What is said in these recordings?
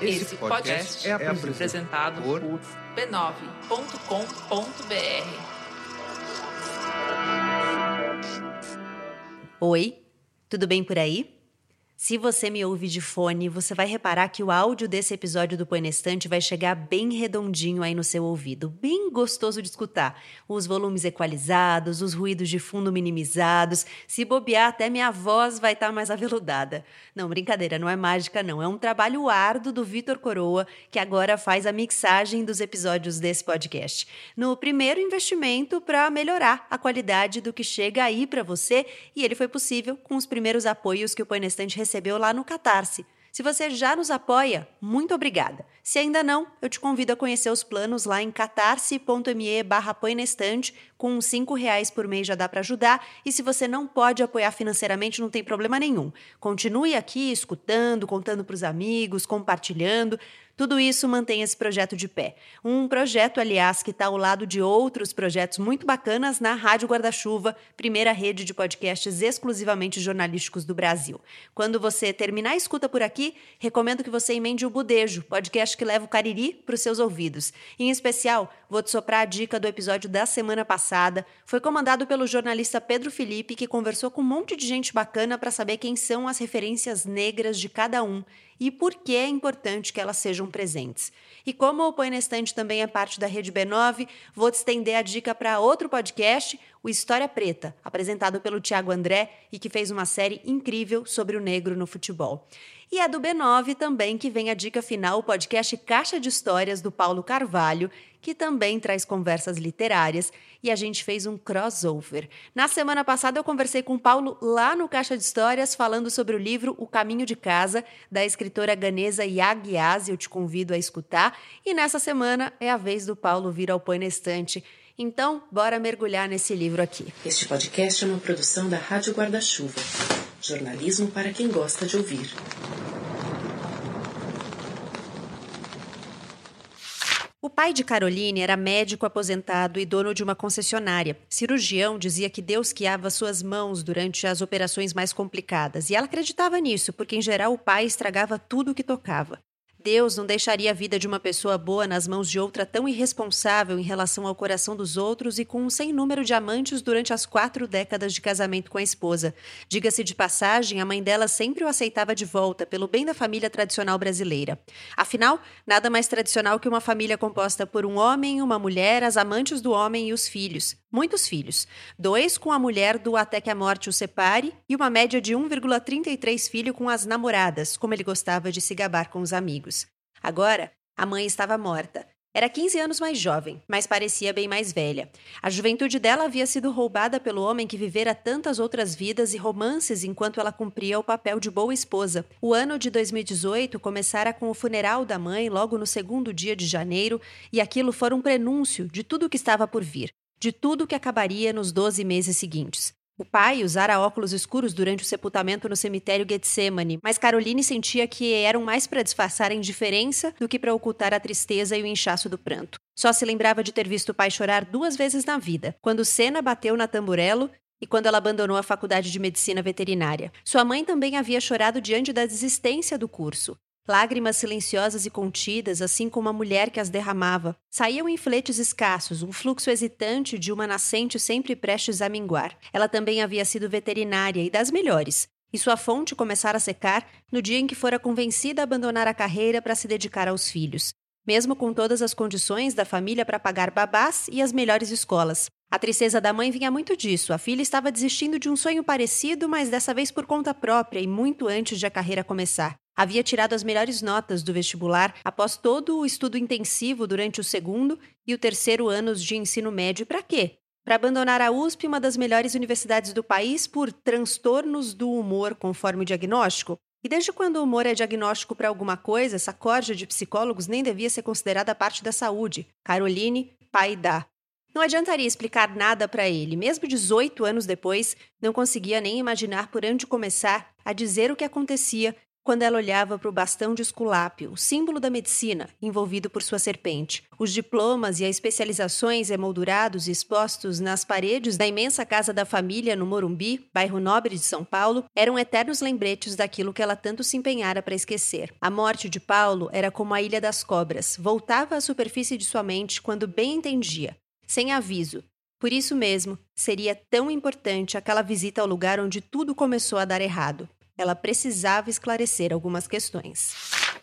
Esse podcast é apresentado por b9.com.br. Oi, tudo bem por aí? Se você me ouve de fone, você vai reparar que o áudio desse episódio do Põe vai chegar bem redondinho aí no seu ouvido, bem gostoso de escutar. Os volumes equalizados, os ruídos de fundo minimizados, se bobear até minha voz vai estar tá mais aveludada. Não, brincadeira, não é mágica não, é um trabalho árduo do Vitor Coroa, que agora faz a mixagem dos episódios desse podcast. No primeiro investimento para melhorar a qualidade do que chega aí para você, e ele foi possível com os primeiros apoios que o Põe recebeu recebeu lá no Catarse. Se você já nos apoia, muito obrigada. Se ainda não, eu te convido a conhecer os planos lá em catarse.me barra com uns cinco reais por mês já dá para ajudar. E se você não pode apoiar financeiramente, não tem problema nenhum. Continue aqui escutando, contando para os amigos, compartilhando. Tudo isso mantém esse projeto de pé. Um projeto, aliás, que está ao lado de outros projetos muito bacanas na Rádio Guarda-Chuva, primeira rede de podcasts exclusivamente jornalísticos do Brasil. Quando você terminar a escuta por aqui, recomendo que você emende o Budejo, podcast que leva o Cariri para os seus ouvidos. Em especial, vou te soprar a dica do episódio da semana passada. Foi comandado pelo jornalista Pedro Felipe, que conversou com um monte de gente bacana para saber quem são as referências negras de cada um e por que é importante que elas sejam presentes. E como o Põe na Estante também é parte da Rede B9, vou te estender a dica para outro podcast, o História Preta, apresentado pelo Tiago André e que fez uma série incrível sobre o negro no futebol. E é do B9 também que vem a dica final, o podcast Caixa de Histórias do Paulo Carvalho, que também traz conversas literárias e a gente fez um crossover. Na semana passada eu conversei com o Paulo lá no Caixa de Histórias falando sobre o livro O Caminho de Casa, da escritora ganesa Yag Yaz, eu te convido a escutar. E nessa semana é a vez do Paulo vir ao Põe Estante. Então, bora mergulhar nesse livro aqui. Este podcast é uma produção da Rádio Guarda-Chuva. Jornalismo para quem gosta de ouvir. O pai de Caroline era médico aposentado e dono de uma concessionária. Cirurgião dizia que Deus guiava suas mãos durante as operações mais complicadas, e ela acreditava nisso, porque em geral o pai estragava tudo o que tocava. Deus não deixaria a vida de uma pessoa boa nas mãos de outra tão irresponsável em relação ao coração dos outros e com um sem número de amantes durante as quatro décadas de casamento com a esposa. Diga-se de passagem, a mãe dela sempre o aceitava de volta, pelo bem da família tradicional brasileira. Afinal, nada mais tradicional que uma família composta por um homem, uma mulher, as amantes do homem e os filhos. Muitos filhos. Dois com a mulher do Até que a Morte o Separe e uma média de 1,33 filho com as namoradas, como ele gostava de se gabar com os amigos. Agora, a mãe estava morta. Era 15 anos mais jovem, mas parecia bem mais velha. A juventude dela havia sido roubada pelo homem que vivera tantas outras vidas e romances enquanto ela cumpria o papel de boa esposa. O ano de 2018 começara com o funeral da mãe logo no segundo dia de janeiro, e aquilo fora um prenúncio de tudo o que estava por vir, de tudo o que acabaria nos 12 meses seguintes. O pai usara óculos escuros durante o sepultamento no cemitério Getsemane, mas Caroline sentia que eram mais para disfarçar a indiferença do que para ocultar a tristeza e o inchaço do pranto. Só se lembrava de ter visto o pai chorar duas vezes na vida, quando Senna bateu na tamburelo e quando ela abandonou a faculdade de medicina veterinária. Sua mãe também havia chorado diante da desistência do curso. Lágrimas silenciosas e contidas, assim como a mulher que as derramava, saíam em fletes escassos, um fluxo hesitante de uma nascente sempre prestes a minguar. Ela também havia sido veterinária e das melhores, e sua fonte começara a secar no dia em que fora convencida a abandonar a carreira para se dedicar aos filhos, mesmo com todas as condições da família para pagar babás e as melhores escolas. A tristeza da mãe vinha muito disso. A filha estava desistindo de um sonho parecido, mas dessa vez por conta própria e muito antes de a carreira começar. Havia tirado as melhores notas do vestibular após todo o estudo intensivo durante o segundo e o terceiro anos de ensino médio. Para quê? Para abandonar a USP, uma das melhores universidades do país, por transtornos do humor, conforme o diagnóstico? E desde quando o humor é diagnóstico para alguma coisa, essa corja de psicólogos nem devia ser considerada parte da saúde. Caroline, pai da. Não adiantaria explicar nada para ele. Mesmo 18 anos depois, não conseguia nem imaginar por onde começar a dizer o que acontecia quando ela olhava para o bastão de Esculápio, símbolo da medicina, envolvido por sua serpente. Os diplomas e as especializações emoldurados e expostos nas paredes da imensa casa da família no Morumbi, bairro nobre de São Paulo, eram eternos lembretes daquilo que ela tanto se empenhara para esquecer. A morte de Paulo era como a Ilha das Cobras, voltava à superfície de sua mente quando bem entendia, sem aviso. Por isso mesmo, seria tão importante aquela visita ao lugar onde tudo começou a dar errado. Ela precisava esclarecer algumas questões.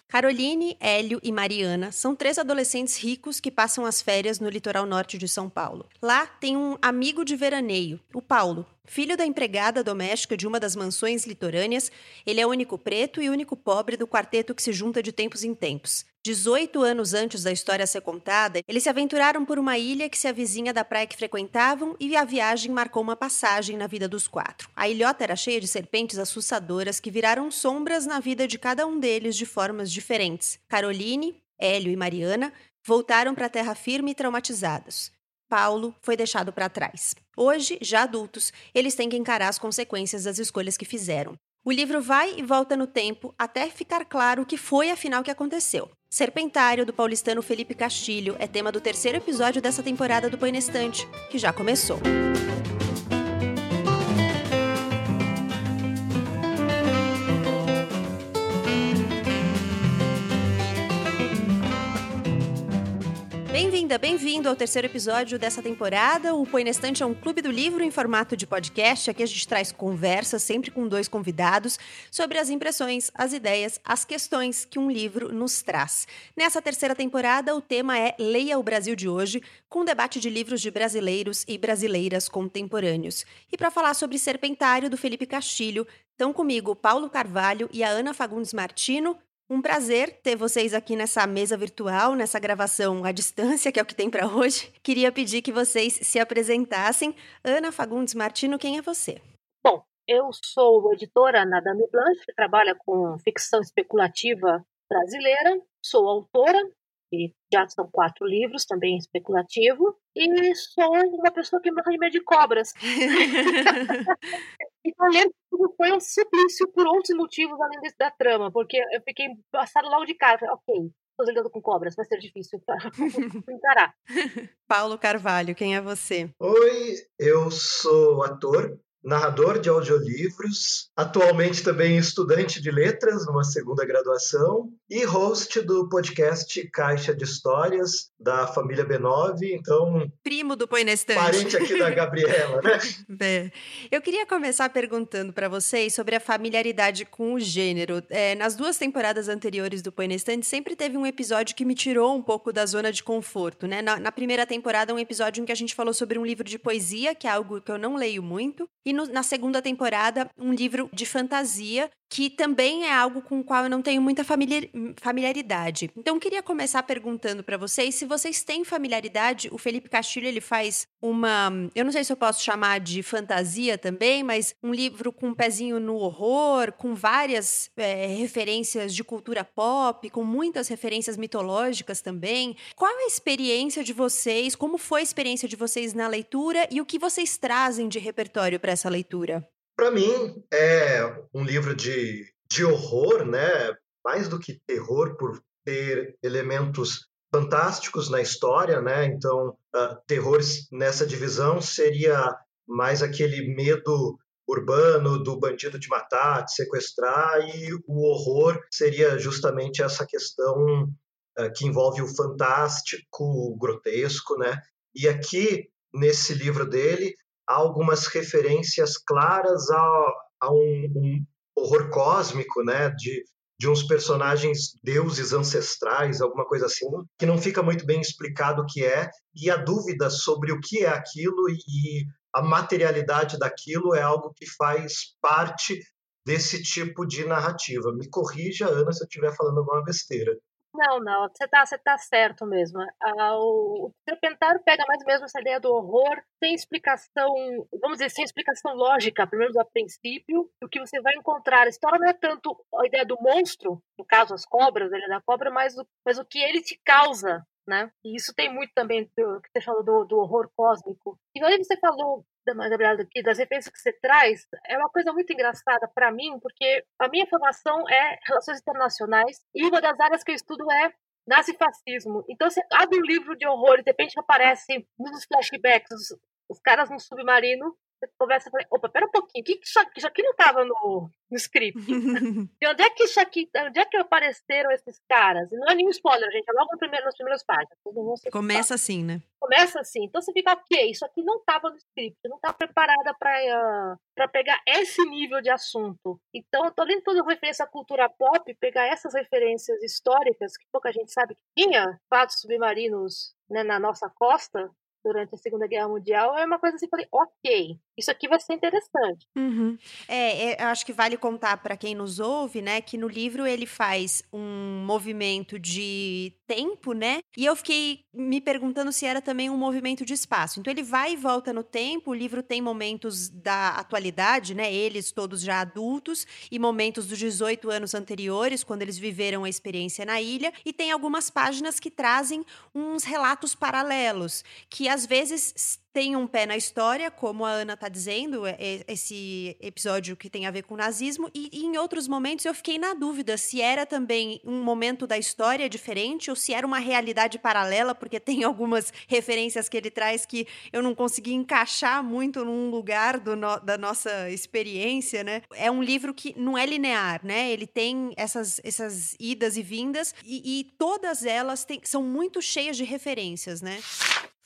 Caroline, Hélio e Mariana são três adolescentes ricos que passam as férias no litoral norte de São Paulo. Lá tem um amigo de veraneio, o Paulo, Filho da empregada doméstica de uma das mansões litorâneas, ele é o único preto e único pobre do quarteto que se junta de tempos em tempos. 18 anos antes da história ser contada, eles se aventuraram por uma ilha que se avizinha da praia que frequentavam e a viagem marcou uma passagem na vida dos quatro. A ilhota era cheia de serpentes assustadoras que viraram sombras na vida de cada um deles de formas diferentes. Caroline, Hélio e Mariana voltaram para a terra firme e traumatizados. Paulo foi deixado para trás. Hoje, já adultos, eles têm que encarar as consequências das escolhas que fizeram. O livro vai e volta no tempo até ficar claro o que foi afinal que aconteceu. Serpentário, do paulistano Felipe Castilho, é tema do terceiro episódio dessa temporada do Põe Estante, que já começou. Bem-vinda, bem-vindo ao terceiro episódio dessa temporada. O Põe Estante é um clube do livro em formato de podcast. Aqui a gente traz conversas, sempre com dois convidados, sobre as impressões, as ideias, as questões que um livro nos traz. Nessa terceira temporada, o tema é Leia o Brasil de hoje, com debate de livros de brasileiros e brasileiras contemporâneos. E para falar sobre Serpentário, do Felipe Castilho, estão comigo Paulo Carvalho e a Ana Fagundes Martino. Um prazer ter vocês aqui nessa mesa virtual, nessa gravação à distância, que é o que tem para hoje. Queria pedir que vocês se apresentassem. Ana Fagundes Martino, quem é você? Bom, eu sou editora na Dame Blanche, que trabalha com ficção especulativa brasileira. Sou autora, e já são quatro livros, também especulativo. E sou uma pessoa que morre de medo de cobras. Então, lembro que foi um suplício por outros motivos além desse da trama, porque eu fiquei passado logo de cara. Falei, ok, estou lidando com cobras, vai ser difícil para encarar. Paulo Carvalho, quem é você? Oi, eu sou ator, narrador de audiolivros, atualmente também estudante de letras numa segunda graduação e host do podcast Caixa de Histórias da família B9, então primo do Põe na Estante. Parente aqui da Gabriela, né? É. Eu queria começar perguntando para vocês sobre a familiaridade com o gênero. É, nas duas temporadas anteriores do Põe na Estante sempre teve um episódio que me tirou um pouco da zona de conforto, né? Na, na primeira temporada um episódio em que a gente falou sobre um livro de poesia, que é algo que eu não leio muito, e no, na segunda temporada, um livro de fantasia que também é algo com o qual eu não tenho muita familiaridade. Então, queria começar perguntando para vocês se vocês têm familiaridade. O Felipe Castilho ele faz uma, eu não sei se eu posso chamar de fantasia também, mas um livro com um pezinho no horror, com várias é, referências de cultura pop, com muitas referências mitológicas também. Qual é a experiência de vocês? Como foi a experiência de vocês na leitura e o que vocês trazem de repertório para essa leitura? Para mim, é um livro de, de horror, né? mais do que terror, por ter elementos fantásticos na história, né? Então, uh, terror nessa divisão seria mais aquele medo urbano do bandido de matar, de sequestrar, e o horror seria justamente essa questão uh, que envolve o fantástico, o grotesco, né? E aqui nesse livro dele há algumas referências claras a, a um, um, horror cósmico, né, de, de uns personagens deuses ancestrais, alguma coisa assim, que não fica muito bem explicado o que é, e a dúvida sobre o que é aquilo e, a materialidade daquilo é algo que faz parte desse tipo de narrativa. Me corrija, Ana, se eu estiver falando alguma besteira. Não, não, você tá, você tá certo mesmo. O, Serpentário pega mais mesmo essa ideia do horror, sem explicação, vamos dizer, sem explicação lógica, pelo menos a princípio, o que você vai encontrar. A história não é tanto a ideia do monstro, no caso as cobras, a ideia da cobra, mas o, mas o que ele te causa né? E isso tem muito também do que você falou do, do horror cósmico. E aí você falou Gabriela, aqui, das referências que você traz, é uma coisa muito engraçada para mim, porque a minha formação é relações internacionais e uma das áreas que eu estudo é nazifascismo. Então, você abre um livro de horror e de repente aparece nos flashbacks os, os caras no submarino conversa e fala, opa, pera um pouquinho, que que isso aqui, isso aqui não estava no, no script? de onde é que isso aqui, onde é que apareceram esses caras? E não é nenhum spoiler, gente, é logo no primeiro, nas primeiras páginas. Começa assim, né? Começa assim. Então você fica, ok, isso aqui não estava no script, não está preparada para uh, para pegar esse nível de assunto. Então, eu tô lendo toda referência à cultura pop, pegar essas referências históricas que pouca gente sabe que tinha fatos submarinos né, na nossa costa, durante a Segunda Guerra Mundial, é uma coisa assim, falei, ok, isso aqui vai ser interessante. Uhum. É, é, eu acho que vale contar para quem nos ouve, né, que no livro ele faz um movimento de tempo, né? E eu fiquei me perguntando se era também um movimento de espaço. Então ele vai e volta no tempo, o livro tem momentos da atualidade, né? Eles todos já adultos e momentos dos 18 anos anteriores, quando eles viveram a experiência na ilha, e tem algumas páginas que trazem uns relatos paralelos, que às vezes tem um pé na história, como a Ana está dizendo, é, é, esse episódio que tem a ver com o nazismo, e, e, em outros momentos eu fiquei na dúvida se era também um momento da história diferente ou se era uma realidade paralela, porque tem algumas referências que ele traz que eu não consegui encaixar muito num lugar no, da nossa experiência, né? É um livro que não é linear, né? Ele tem essas, essas idas e vindas, e, e todas elas tem, são muito cheias de referências, né?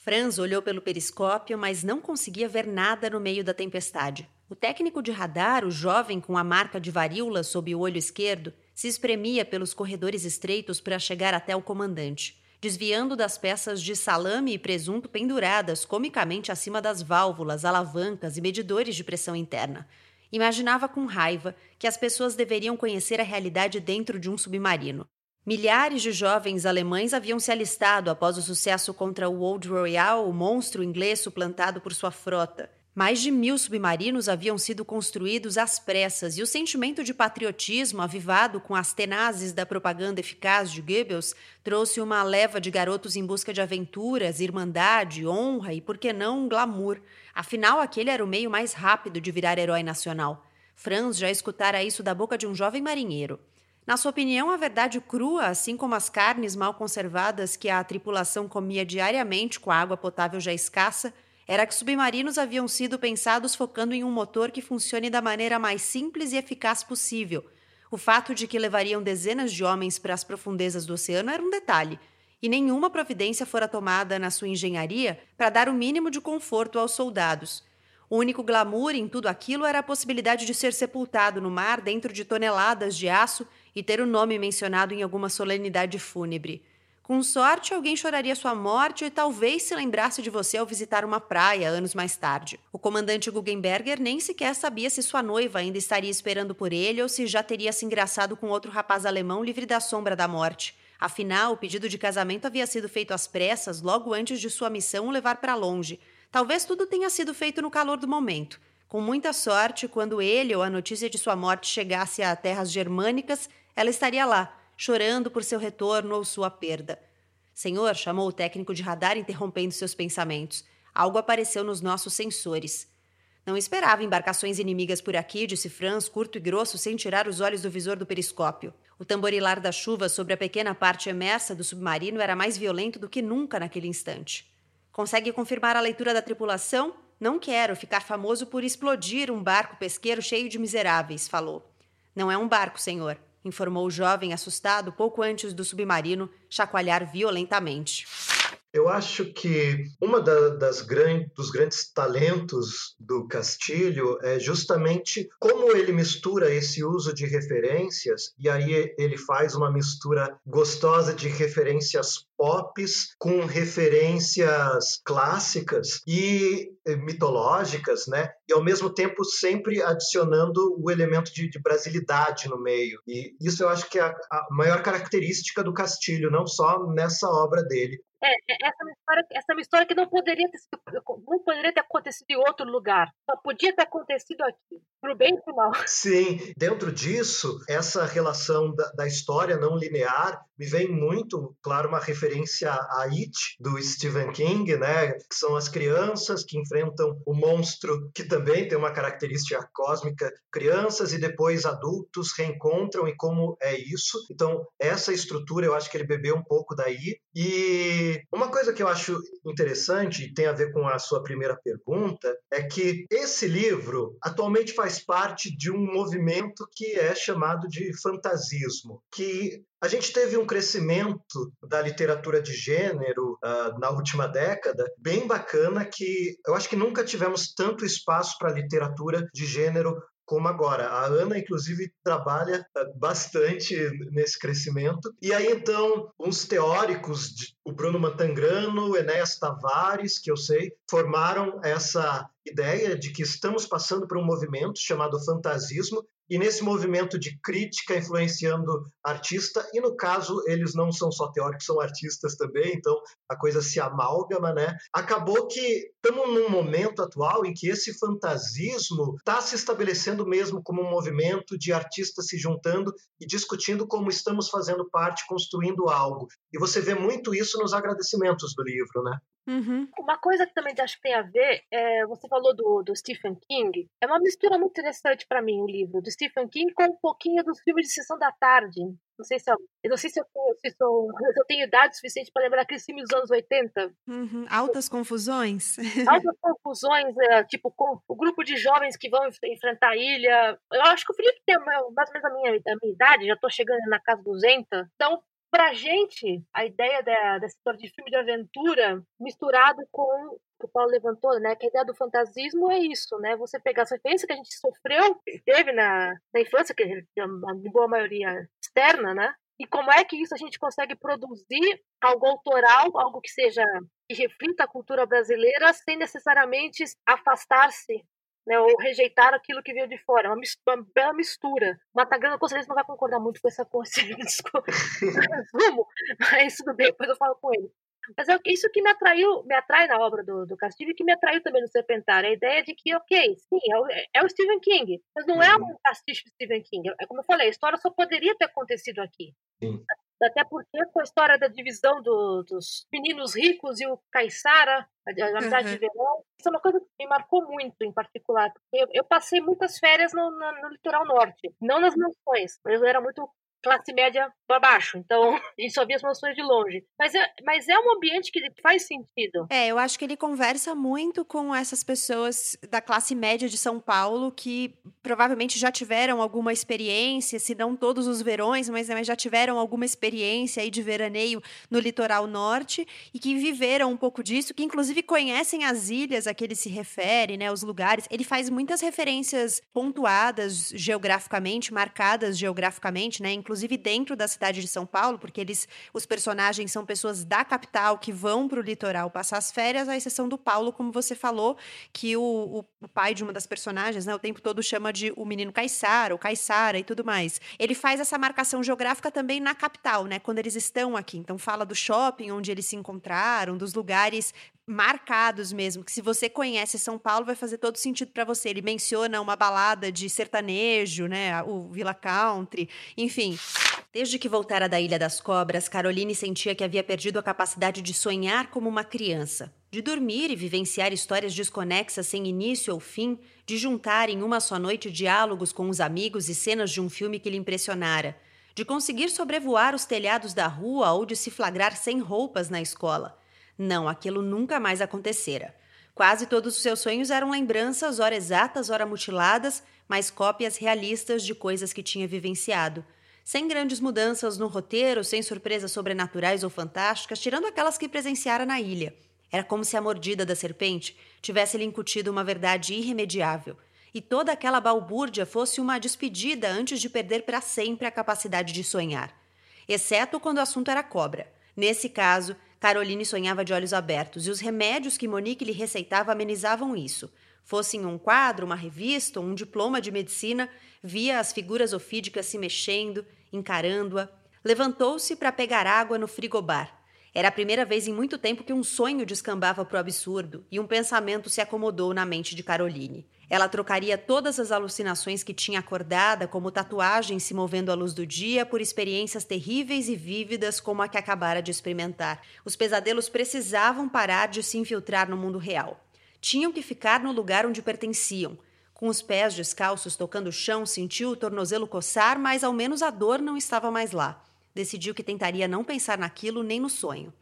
Franz olhou pelo periscópio, mas não conseguia ver nada no meio da tempestade. O técnico de radar, o jovem com a marca de varíola sob o olho esquerdo, se espremia pelos corredores estreitos para chegar até o comandante, desviando das peças de salame e presunto penduradas comicamente acima das válvulas, alavancas e medidores de pressão interna. Imaginava com raiva que as pessoas deveriam conhecer a realidade dentro de um submarino. Milhares de jovens alemães haviam se alistado após o sucesso contra o Old Royal, o monstro inglês suplantado por sua frota. Mais de mil submarinos haviam sido construídos às pressas e o sentimento de patriotismo, avivado com as tenazes da propaganda eficaz de Goebbels, trouxe uma leva de garotos em busca de aventuras, irmandade, honra e, por que não, glamour. Afinal, aquele era o meio mais rápido de virar herói nacional. Franz já escutara isso da boca de um jovem marinheiro. Na sua opinião, a verdade crua, assim como as carnes mal conservadas que a tripulação comia diariamente com a água potável já escassa, era que submarinos haviam sido pensados focando em um motor que funcione da maneira mais simples e eficaz possível. O fato de que levariam dezenas de homens para as profundezas do oceano era um detalhe, e nenhuma providência fora tomada na sua engenharia para dar o mínimo de conforto aos soldados. O único glamour em tudo aquilo era a possibilidade de ser sepultado no mar dentro de toneladas de aço e ter o nome mencionado em alguma solenidade fúnebre. Com sorte, alguém choraria sua morte e talvez se lembrasse de você ao visitar uma praia anos mais tarde. O comandante Guggenberger nem sequer sabia se sua noiva ainda estaria esperando por ele ou se já teria se engraçado com outro rapaz alemão livre da sombra da morte. Afinal, o pedido de casamento havia sido feito às pressas logo antes de sua missão o levar para longe. Talvez tudo tenha sido feito no calor do momento. Com muita sorte, quando ele ou a notícia de sua morte chegasse a terras germânicas, ela estaria lá, chorando por seu retorno ou sua perda. Senhor, chamou o técnico de radar, interrompendo seus pensamentos. Algo apareceu nos nossos sensores. Não esperava embarcações inimigas por aqui, disse Franz, curto e grosso, sem tirar os olhos do visor do periscópio. O tamborilar da chuva sobre a pequena parte emersa do submarino era mais violento do que nunca naquele instante. Consegue confirmar a leitura da tripulação? Não quero ficar famoso por explodir um barco pesqueiro cheio de miseráveis, falou. Não é um barco, senhor informou o jovem assustado pouco antes do submarino chacoalhar violentamente. Eu acho que uma da, das gran, dos grandes talentos do Castilho é justamente como ele mistura esse uso de referências e aí ele faz uma mistura gostosa de referências pops com referências clássicas e eh, mitológicas, né? E ao mesmo tempo sempre adicionando o elemento de, de brasilidade no meio. E isso eu acho que é a, a maior característica do Castilho, não só nessa obra dele, é, é, essa é uma história, essa é uma história que não poderia ter sido, não poderia ter acontecido em outro lugar. Só podia ter acontecido aqui. Pro bem e pro mal. Sim, dentro disso, essa relação da, da, história não linear me vem muito, claro, uma referência a It, do Stephen King, né? Que são as crianças que enfrentam o monstro, que também tem uma característica cósmica. Crianças e depois adultos reencontram e como é isso. Então, essa estrutura eu acho que ele bebeu um pouco daí. E uma coisa que eu acho interessante, e tem a ver com a sua primeira pergunta, é que esse livro atualmente faz faz parte de um movimento que é chamado de fantasismo, que a gente teve um crescimento da literatura de gênero uh, na última década bem bacana que eu acho que nunca tivemos tanto espaço para literatura de gênero como agora. A Ana, inclusive, trabalha eh, bastante nesse crescimento. E aí, então, uns teóricos, o Bruno Matangrano, o Enéas Tavares, que eu sei, formaram essa ideia de que estamos passando por um movimento chamado fantasismo, e nesse movimento de crítica influenciando artista, e no caso eles não são só teóricos, são artistas também, então a coisa se amalgama, né? Acabou que estamos num momento atual em que esse fantasismo está se estabelecendo mesmo como um movimento de artistas se juntando e discutindo como estamos fazendo parte, construindo algo. E você vê muito isso nos agradecimentos do livro, né? Uhum. Uma coisa que também acho que tem a ver, é, você falou do, do Stephen King, é uma mistura muito interessante para mim o livro do Stephen King com um pouquinho dos filmes de sessão da tarde. Não sei se eu, eu não sei se eu, se, eu, se eu tenho idade suficiente para lembrar aqueles filmes dos anos 80. Uhum. Altas confusões. Altas confusões, é, tipo, com o grupo de jovens que vão enfrentar a ilha. Eu acho que o Felipe tem mais ou menos a minha, a minha idade, já estou chegando na casa dos 200. Então, Pra gente, a ideia da, dessa história de filme de aventura misturado com o que o Paulo levantou, né? Que a ideia do fantasismo é isso, né? Você pegar essa experiência que a gente sofreu, teve na, na infância, que a boa maioria externa, né? E como é que isso a gente consegue produzir algo autoral, algo que seja que reflita a cultura brasileira sem necessariamente afastar-se né, ou rejeitar aquilo que veio de fora. É uma, mistura, uma bela mistura. Matagrana com certeza não vai concordar muito com essa resumo, mas tudo bem, depois eu falo com ele. Mas é isso que me atraiu, me atrai na obra do, do Castilho e que me atraiu também no Serpentário. A ideia de que, ok, sim, é o, é o Stephen King, mas não é um pastiche de Stephen King. É como eu falei, a história só poderia ter acontecido aqui. Sim. Até porque com a história da divisão do, dos meninos ricos e o Caissara, a amizade uhum. de verão, isso é uma coisa que me marcou muito em particular. Eu, eu passei muitas férias no, no, no, litoral norte, não nas mansões. Eu era muito classe média para baixo. Então, a gente só via as mansões de longe. Mas é, mas é um ambiente que faz sentido. É, eu acho que ele conversa muito com essas pessoas da classe média de São Paulo que provavelmente já tiveram alguma experiência, se não todos os verões, mas, mas já tiveram alguma experiência aí de veraneio no litoral norte e que viveram um pouco disso, que inclusive conhecem as ilhas a que ele se refere, né, os lugares. Ele faz muitas referências pontuadas geograficamente, marcadas geograficamente, né, inclusive dentro da cidade de São Paulo, porque eles, os personagens são pessoas da capital que vão para o litoral passar as férias, à exceção do Paulo, como você falou, que o, o, pai de uma das personagens, né, o tempo todo chama de o menino Caissara, o Caissara e tudo mais. Ele faz essa marcação geográfica também na capital, né, quando eles estão aqui. Então fala do shopping onde eles se encontraram, dos lugares marcados mesmo, que se você conhece São Paulo vai fazer todo sentido para você. Ele menciona uma balada de sertanejo, né, o Villa Country, enfim. Desde que voltara da Ilha das Cobras, Caroline sentia que havia perdido a capacidade de sonhar como uma criança, de dormir e vivenciar histórias desconexas sem início ou fim, de juntar em uma só noite diálogos com os amigos e cenas de um filme que lhe impressionara, de conseguir sobrevoar os telhados da rua ou de se flagrar sem roupas na escola. Não, aquilo nunca mais acontecera. Quase todos os seus sonhos eram lembranças, ora exatas, ora mutiladas, mas cópias realistas de coisas que tinha vivenciado. Sem grandes mudanças no roteiro, sem surpresas sobrenaturais ou fantásticas, tirando aquelas que presenciara na ilha. Era como se a mordida da serpente tivesse lhe incutido uma verdade irremediável, e toda aquela balbúrdia fosse uma despedida antes de perder para sempre a capacidade de sonhar. Exceto quando o assunto era cobra. Nesse caso, Caroline sonhava de olhos abertos e os remédios que Monique lhe receitava amenizavam isso. Fosse em um quadro, uma revista um diploma de medicina, via as figuras ofídicas se mexendo, encarando-a. Levantou-se para pegar água no frigobar. Era a primeira vez em muito tempo que um sonho descambava para o absurdo e um pensamento se acomodou na mente de Caroline. Ela trocaria todas as alucinações que tinha acordada, como tatuagens se movendo à luz do dia, por experiências terríveis e vívidas como a que acabara de experimentar. Os pesadelos precisavam parar de se infiltrar no mundo real. Tinham que ficar no lugar onde pertenciam. Com os pés descalços tocando o chão, sentiu o tornozelo coçar, mas ao menos a dor não estava mais lá. Decidiu que tentaria não pensar naquilo nem no sonho.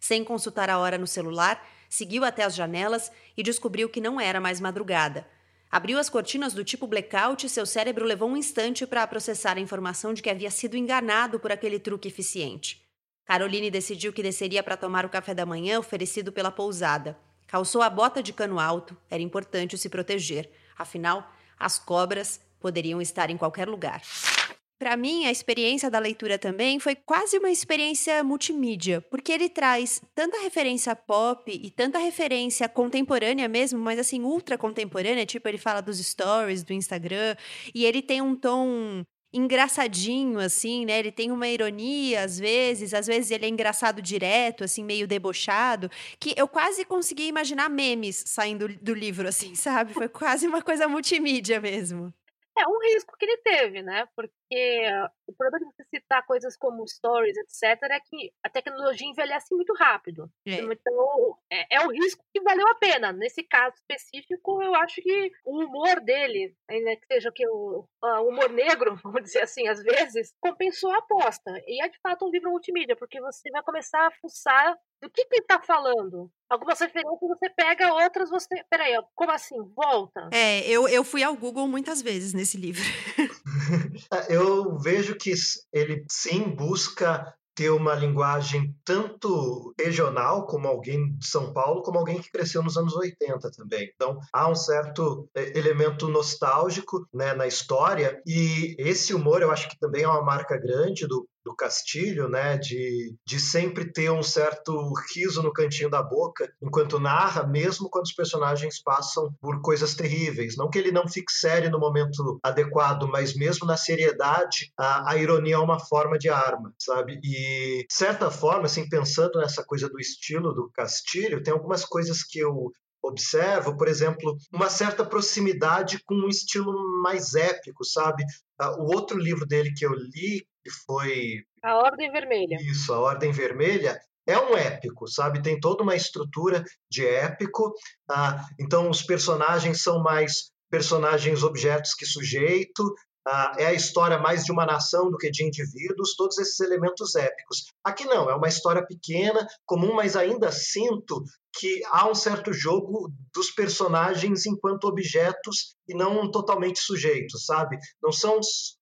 Sem consultar a hora no celular, seguiu até as janelas e descobriu que não era mais madrugada. Abriu as cortinas do tipo blackout e seu cérebro levou um instante para processar a informação de que havia sido enganado por aquele truque eficiente. Caroline decidiu que desceria para tomar o café da manhã oferecido pela pousada. Calçou a bota de cano alto, era importante se proteger. Afinal, as cobras poderiam estar em qualquer lugar. Para mim, a experiência da leitura também foi quase uma experiência multimídia, porque ele traz tanta referência pop e tanta referência contemporânea mesmo, mas assim, ultra contemporânea, tipo, ele fala dos stories do Instagram, e ele tem um tom engraçadinho, assim, né? Ele tem uma ironia às vezes, às vezes ele é engraçado direto, assim, meio debochado, que eu quase consegui imaginar memes saindo do livro, assim, sabe? Foi quase uma coisa multimídia mesmo. É um risco que ele teve, né? Porque o problema de você citar coisas como stories, etc., é que a tecnologia envelhece muito rápido. É. Então, é, é um risco que valeu a pena. Nesse caso específico, eu acho que o humor dele, ainda que seja que o, o humor negro, vamos dizer assim, às vezes, compensou a aposta. E é de fato um livro multimídia, porque você vai começar a fuçar do que, que ele tá falando? Algumas referências você pega, outras você. Peraí, como assim? Volta. É, eu, eu fui ao Google muitas vezes nesse livro. É, eu vejo que ele sim busca ter uma linguagem tanto regional, como alguém de São Paulo, como alguém que cresceu nos anos 80 também. Então, há um certo é, elemento nostálgico né, na história, e esse humor eu acho que também é uma marca grande do, do Castilho, né, de, de sempre ter um certo riso no cantinho da boca enquanto narra, mesmo quando os personagens passam por coisas terríveis. Não que ele não fique sério no momento adequado, mas mesmo na seriedade, a, a ironia é uma forma de arma, sabe? E, de certa forma, assim, pensando nessa coisa do estilo do Castilho, tem algumas coisas que eu observo, por exemplo, uma certa proximidade com um estilo mais épico, sabe? Ah, o outro livro dele que eu li, que foi. A Ordem Vermelha. Isso, A Ordem Vermelha. É um épico, sabe? Tem toda uma estrutura de épico. Ah, então, os personagens são mais personagens objetos que sujeito, ah, é a história mais de uma nação do que de indivíduos, todos esses elementos épicos. Aqui não, é uma história pequena, comum, mas ainda sinto que há um certo jogo dos personagens enquanto objetos e não totalmente sujeitos, sabe? Não são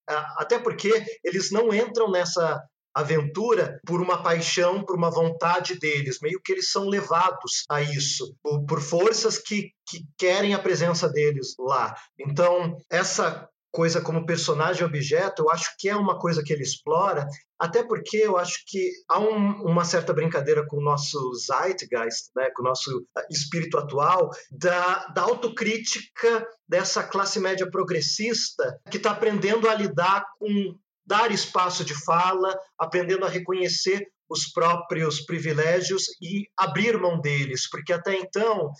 ah, até porque eles não entram nessa aventura por uma paixão, por uma vontade deles, meio que eles são levados a isso, por, por forças que, que querem a presença deles lá. Então, essa coisa como personagem objeto, eu acho que é uma coisa que ele explora, até porque eu acho que há um, uma certa brincadeira com o nosso zeitgeist, né, com o nosso espírito atual, da, da autocrítica dessa classe média progressista que está aprendendo a lidar com dar espaço de fala, aprendendo a reconhecer os próprios privilégios e abrir mão deles, porque até então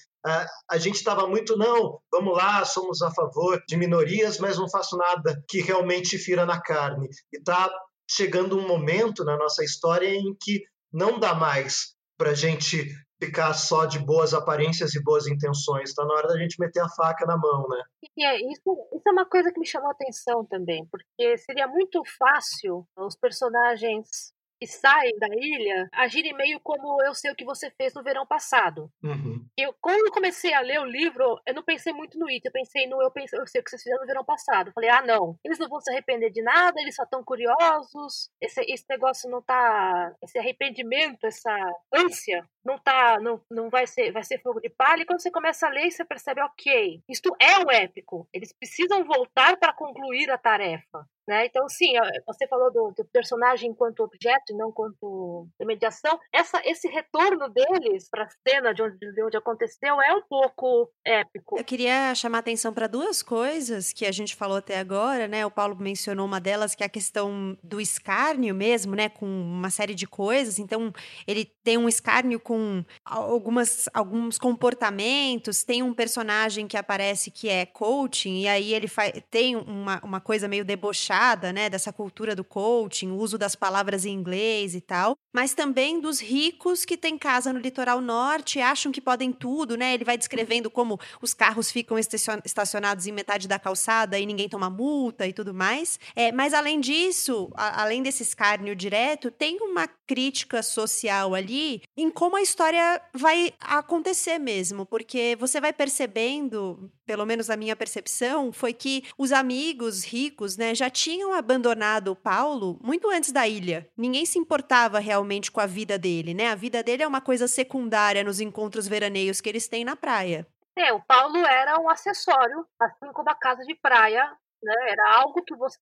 a gente estava muito, não, vamos lá, somos a favor de minorias, mas não faço nada que realmente fira na carne. E está chegando um momento na nossa história em que não dá mais para a gente ficar só de boas aparências e boas intenções. Está na hora da gente meter a faca na mão, né? E é, isso, isso é uma coisa que me chamou a atenção também, porque seria muito fácil os personagens que saem da ilha agirem meio como eu sei o que você fez no verão passado. Uhum. Eu, quando eu comecei a ler o livro, eu não pensei muito no It, eu pensei no eu, pensei, eu sei o que vocês fizeram no verão passado. Eu falei, ah, não, eles não vão se arrepender de nada, eles só estão curiosos, esse, esse negócio não tá. Esse arrependimento, essa ânsia, não tá. Não, não vai ser vai ser fogo de palha. E quando você começa a ler, você percebe, ok, isto é um épico. Eles precisam voltar para concluir a tarefa. Né? Então, sim, você falou do, do, personagem enquanto objeto e não enquanto mediação. Essa, esse retorno deles para a cena de onde, de onde aconteceu é um pouco épico. Eu queria chamar atenção para duas coisas que a gente falou até agora, né? O Paulo mencionou uma delas, que é a questão do escárnio mesmo, né? Com uma série de coisas. Então, ele tem um escárnio com algumas, alguns comportamentos. Tem um personagem que aparece que é coaching, e aí ele tem uma, uma coisa meio debochada, né? Dessa cultura do coaching, o uso das palavras em inglês e tal. Mas também dos ricos que têm casa no litoral norte, acham que podem tudo, né? Ele vai descrevendo como os carros ficam estacionados em metade da calçada e ninguém toma multa e tudo mais. É, mas além disso, a, além desse escárnio direto, tem uma crítica social ali em como a história vai acontecer mesmo, porque você vai percebendo, pelo menos a minha percepção, foi que os amigos ricos, né, já tinham abandonado o Paulo muito antes da ilha. Ninguém se importava realmente com a vida dele, né? A vida dele é uma coisa secundária nos encontros veraneios que eles têm na praia. É, o Paulo era um acessório, assim como a casa de praia, né? Era algo que você,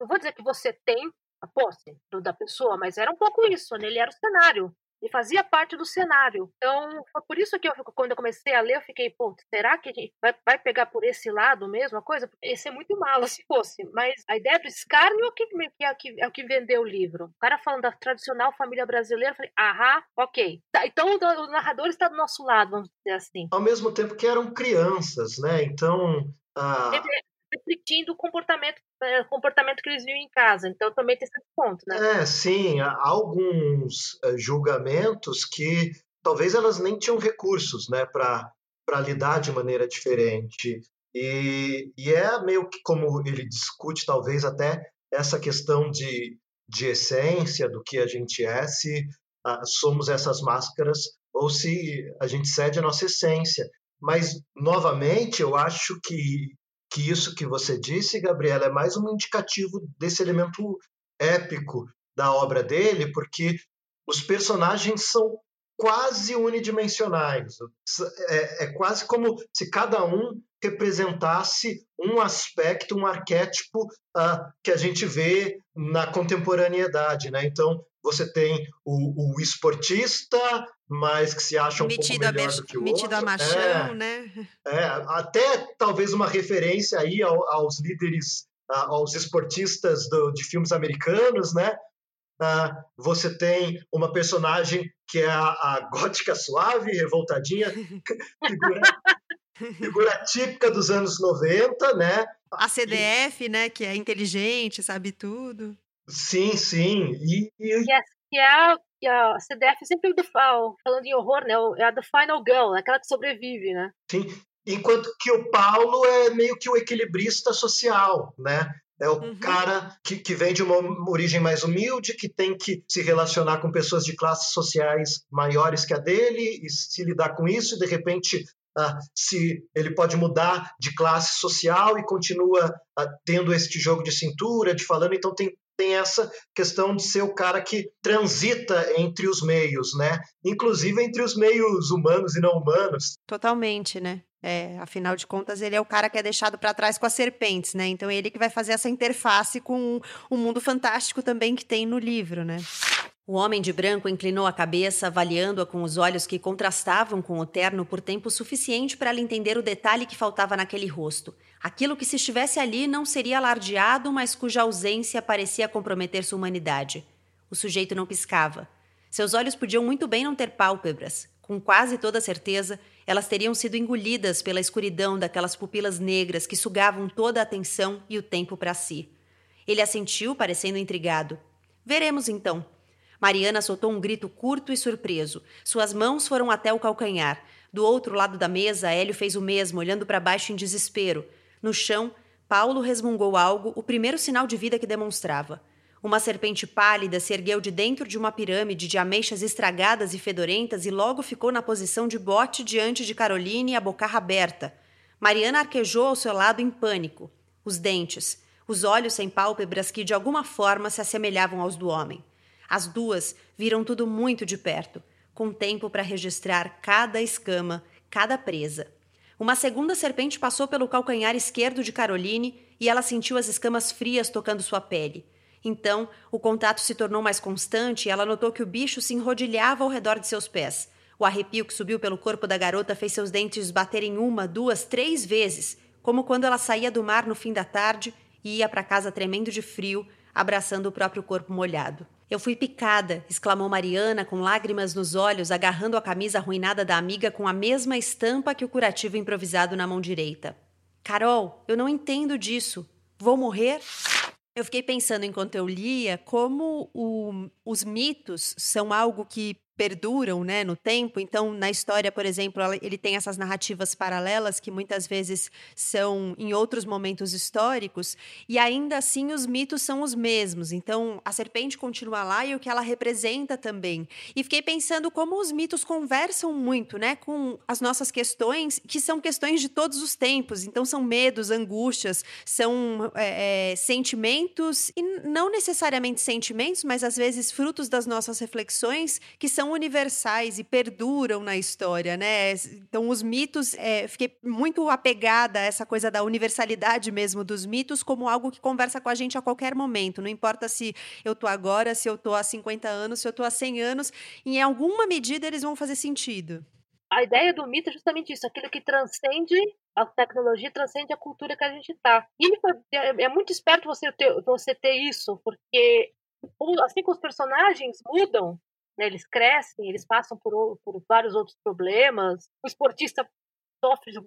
eu vou dizer que você tem a posse da pessoa, mas era um pouco isso, né? Ele era o cenário e fazia parte do cenário. Então, foi por isso que eu, quando eu comecei a ler, eu fiquei, pô, será que a gente vai, vai pegar por esse lado mesmo a coisa? Ia ser muito mala se fosse. Mas a ideia do escárnio é o que, é o que, é o que vendeu o livro. O cara falando da tradicional família brasileira, eu falei, ahá, ok. Tá, então o narrador está do nosso lado, vamos dizer assim. Ao mesmo tempo que eram crianças, né? Então. Ah refletindo o comportamento, comportamento que eles viam em casa. Então também tem esse ponto, né? É, sim. Há alguns eh, julgamentos que talvez elas nem tinham recursos, né, para lidar de maneira diferente. E, e é meio que como ele discute, talvez até essa questão de, de essência do que a gente é, se ah, somos essas máscaras ou se a gente cede a nossa essência. Mas, novamente, eu acho que que isso que você disse, Gabriela, é mais um indicativo desse elemento épico da obra dele, porque os personagens são quase unidimensionais. É, é, quase como se cada um representasse um aspecto, um arquétipo uh, que a gente vê na contemporaneidade. Né? Então, você tem o, o esportista, mas que se acha um metido pouco melhor do que o metido outro. a machão, é, né? É, até talvez uma referência aí aos líderes, aos esportistas do, de filmes americanos, né? Uh, você tem uma personagem que é a, a gótica suave, revoltadinha, figura, figura, típica dos anos 90, né? A CDF, né? Que é inteligente, sabe tudo. Sim, sim. E, e... É, que é a, que a CDF sempre falando em horror, né? É a The Final Girl, aquela que sobrevive, né? Sim. Enquanto que o Paulo é meio que o equilibrista social, né? É o uhum. cara que, que vem de uma origem mais humilde, que tem que se relacionar com pessoas de classes sociais maiores que a dele e se lidar com isso, e de repente ah, se ele pode mudar de classe social e continua ah, tendo este jogo de cintura, de falando, então tem tem essa questão de ser o cara que transita entre os meios, né? Inclusive entre os meios humanos e não humanos. Totalmente, né? É, afinal de contas, ele é o cara que é deixado para trás com as serpentes, né? Então, ele que vai fazer essa interface com o mundo fantástico também que tem no livro, né? O homem de branco inclinou a cabeça, avaliando-a com os olhos que contrastavam com o terno por tempo suficiente para ela entender o detalhe que faltava naquele rosto. Aquilo que, se estivesse ali, não seria alardeado, mas cuja ausência parecia comprometer sua humanidade. O sujeito não piscava. Seus olhos podiam muito bem não ter pálpebras. Com quase toda certeza, elas teriam sido engolidas pela escuridão daquelas pupilas negras que sugavam toda a atenção e o tempo para si. Ele assentiu, parecendo intrigado. Veremos então. Mariana soltou um grito curto e surpreso. Suas mãos foram até o calcanhar. Do outro lado da mesa, Hélio fez o mesmo, olhando para baixo em desespero. No chão, Paulo resmungou algo, o primeiro sinal de vida que demonstrava. Uma serpente pálida se ergueu de dentro de uma pirâmide de ameixas estragadas e fedorentas e logo ficou na posição de bote diante de Caroline, a bocarra aberta. Mariana arquejou ao seu lado em pânico. Os dentes, os olhos sem pálpebras que de alguma forma se assemelhavam aos do homem. As duas viram tudo muito de perto, com tempo para registrar cada escama, cada presa. Uma segunda serpente passou pelo calcanhar esquerdo de Caroline e ela sentiu as escamas frias tocando sua pele. Então, o contato se tornou mais constante e ela notou que o bicho se enrodilhava ao redor de seus pés. O arrepio que subiu pelo corpo da garota fez seus dentes baterem uma, duas, três vezes, como quando ela saía do mar no fim da tarde e ia para casa tremendo de frio, abraçando o próprio corpo molhado. Eu fui picada, exclamou Mariana, com lágrimas nos olhos, agarrando a camisa arruinada da amiga com a mesma estampa que o curativo improvisado na mão direita. Carol, eu não entendo disso. Vou morrer? Eu fiquei pensando enquanto eu lia como o, os mitos são algo que perduram né, no tempo. Então, na história, por exemplo, ele tem essas narrativas paralelas que muitas vezes são em outros momentos históricos, e ainda assim os mitos são os mesmos. Então, a serpente continua lá e o que ela representa também. E fiquei pensando como os mitos conversam muito né, com as nossas questões, que são questões de todos os tempos. Então, são medos, angústias, são é, é, sentimentos, e não necessariamente sentimentos, mas às vezes frutos das nossas reflexões, que são são universais e perduram na história, né? Então, os mitos, é, fiquei muito apegada a essa coisa da universalidade mesmo dos mitos como algo que conversa com a gente a qualquer momento. Não importa se eu tô agora, se eu tô há 50 anos, se eu tô há 100 anos, em alguma medida eles vão fazer sentido. A ideia do mito é justamente isso, aquilo que transcende a tecnologia, transcende a cultura que a gente está. E é, é muito esperto você ter, você ter isso, porque assim que os personagens mudam, né, eles crescem, eles passam por, por vários outros problemas. O esportista sofre de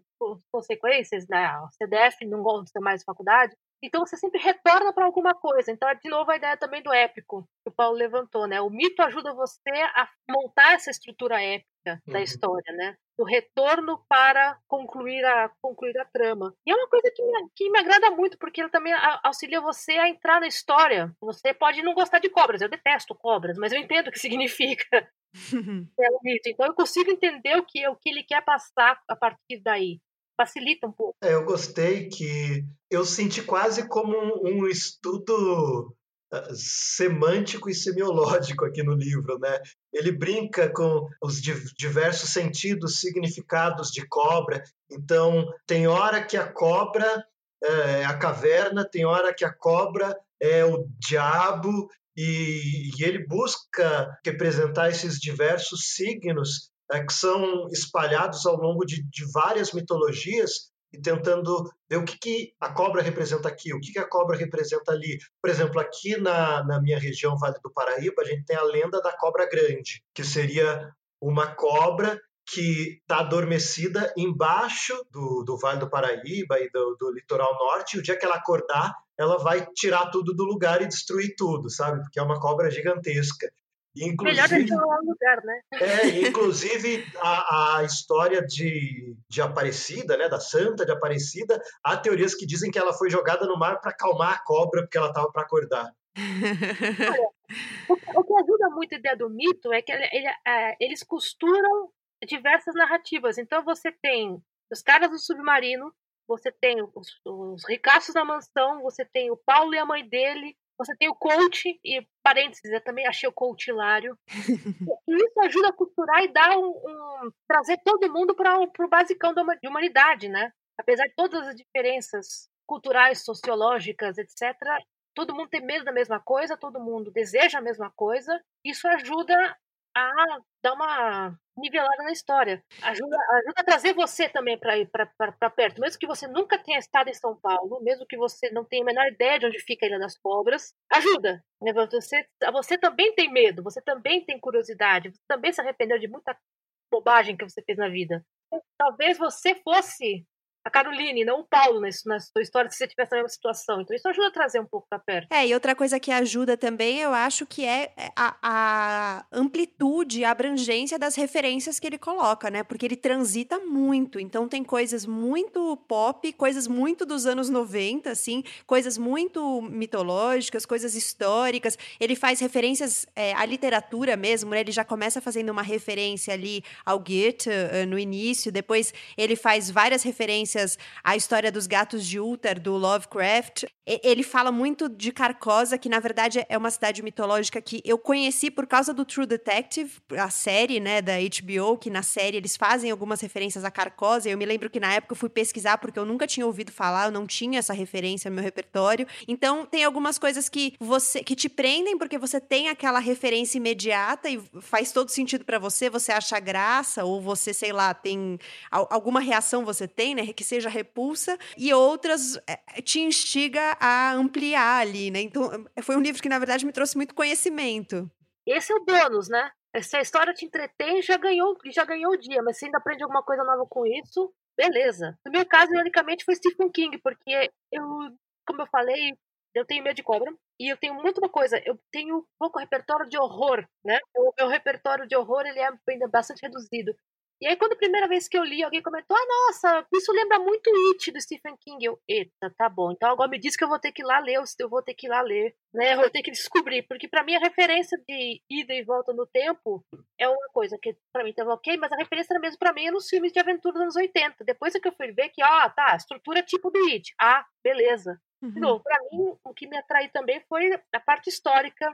consequências, né? O CDF não gosta mais de faculdade. Então você sempre retorna para alguma coisa. Então, é de novo a ideia também do épico que o Paulo levantou, né? O mito ajuda você a montar essa estrutura épica uhum. da história, né? Do retorno para concluir a concluir a trama. E é uma coisa que me, que me agrada muito, porque ele também auxilia você a entrar na história. Você pode não gostar de cobras, eu detesto cobras, mas eu entendo o que significa. é um mito. Então eu consigo entender o que, o que ele quer passar a partir daí facilita um pouco. É, eu gostei que eu senti quase como um, um estudo uh, semântico e semiológico aqui no livro, né? Ele brinca com os diversos sentidos, significados de cobra. Então, tem hora que a cobra é a caverna, tem hora que a cobra é o diabo, e, e ele busca representar esses diversos signos é, que são espalhados ao longo de, de, várias mitologias e tentando ver o que, que a cobra representa aqui, o que, que a cobra representa ali. Por exemplo, aqui na, na minha região, Vale do Paraíba, a gente tem a lenda da cobra grande, que seria uma cobra que está adormecida embaixo do, do Vale do Paraíba e do, do litoral norte, e o dia que ela acordar, ela vai tirar tudo do lugar e destruir tudo, sabe? Porque é uma cobra gigantesca. Inclusive, Melhor lugar, né? É, inclusive a, a história de, de Aparecida, né, da Santa de Aparecida, há teorias que dizem que ela foi jogada no mar para acalmar a cobra porque ela estava para acordar. Olha, o, o, que ajuda muito a ideia do mito é que ele, ele, é, eles costuram diversas narrativas. Então você tem os caras do submarino, você tem os, os ricaços da mansão, você tem o Paulo e a mãe dele, você tem o coach, e parênteses, eu também achei o coach hilário. e isso ajuda a costurar e dar um, um trazer todo mundo para o basicão de humanidade, né? Apesar de todas as diferenças culturais, sociológicas, etc., todo mundo tem medo da mesma coisa, todo mundo deseja a mesma coisa. Isso ajuda a dar uma nivelada na história. Ajuda, ajuda a trazer você também para perto. Mesmo que você nunca tenha estado em São Paulo, mesmo que você não tenha a menor ideia de onde fica a Ilha das Cobras, ajuda. Né? Você, você também tem medo, você também tem curiosidade, você também se arrependeu de muita bobagem que você fez na vida. Talvez você fosse a Caroline, não o Paulo na, na sua história, se você tivesse a mesma situação. Então, isso ajuda a trazer um pouco para perto. É, e outra coisa que ajuda também, eu acho que é, é a, a amplitude, a abrangência das referências que ele coloca, né? Porque ele transita muito. Então, tem coisas muito pop, coisas muito dos anos 90, assim, coisas muito mitológicas, coisas históricas. Ele faz referências é, à literatura mesmo, né? Ele já começa fazendo uma referência ali ao Goethe uh, no início, depois ele faz várias referências referências à história dos gatos de Uther, do Lovecraft. Ele fala muito de Carcosa, que na verdade é uma cidade mitológica que eu conheci por causa do True Detective, a série, né, da HBO, que na série eles fazem algumas referências a Carcosa. Eu me lembro que na época eu fui pesquisar porque eu nunca tinha ouvido falar, eu não tinha essa referência no meu repertório. Então, tem algumas coisas que você que te prendem porque você tem aquela referência imediata e faz todo sentido para você, você acha graça ou você, sei lá, tem alguma reação você tem, né, que seja repulsa, e outras é, te instiga a ampliar ali, né? Então, foi um livro que, na verdade, me trouxe muito conhecimento. Esse é o bônus, né? Se a história te entretém, já ganhou, já ganhou o dia, mas se ainda aprende alguma coisa nova com isso, beleza. No meu caso, ironicamente, foi Stephen King, porque eu, como eu falei, eu tenho medo de cobra. E eu tenho muito uma coisa, eu tenho pouco repertório de horror, né? O meu repertório de horror, ele é ainda bastante reduzido. E aí, quando a primeira vez que eu li, alguém comentou: Ah, nossa, isso lembra muito It do Stephen King. Eu, eita, tá bom. Então agora me diz que eu vou ter que ir lá ler, eu vou ter que ir lá ler, né? Eu vou ter que descobrir. Porque para mim a referência de ida e volta no tempo é uma coisa que para mim tava ok, mas a referência era mesmo para mim nos filmes de aventura dos anos 80. Depois é que eu fui ver que, ah, tá, estrutura tipo do It. Ah, beleza. Uhum. Então, para mim, o que me atraiu também foi a parte histórica,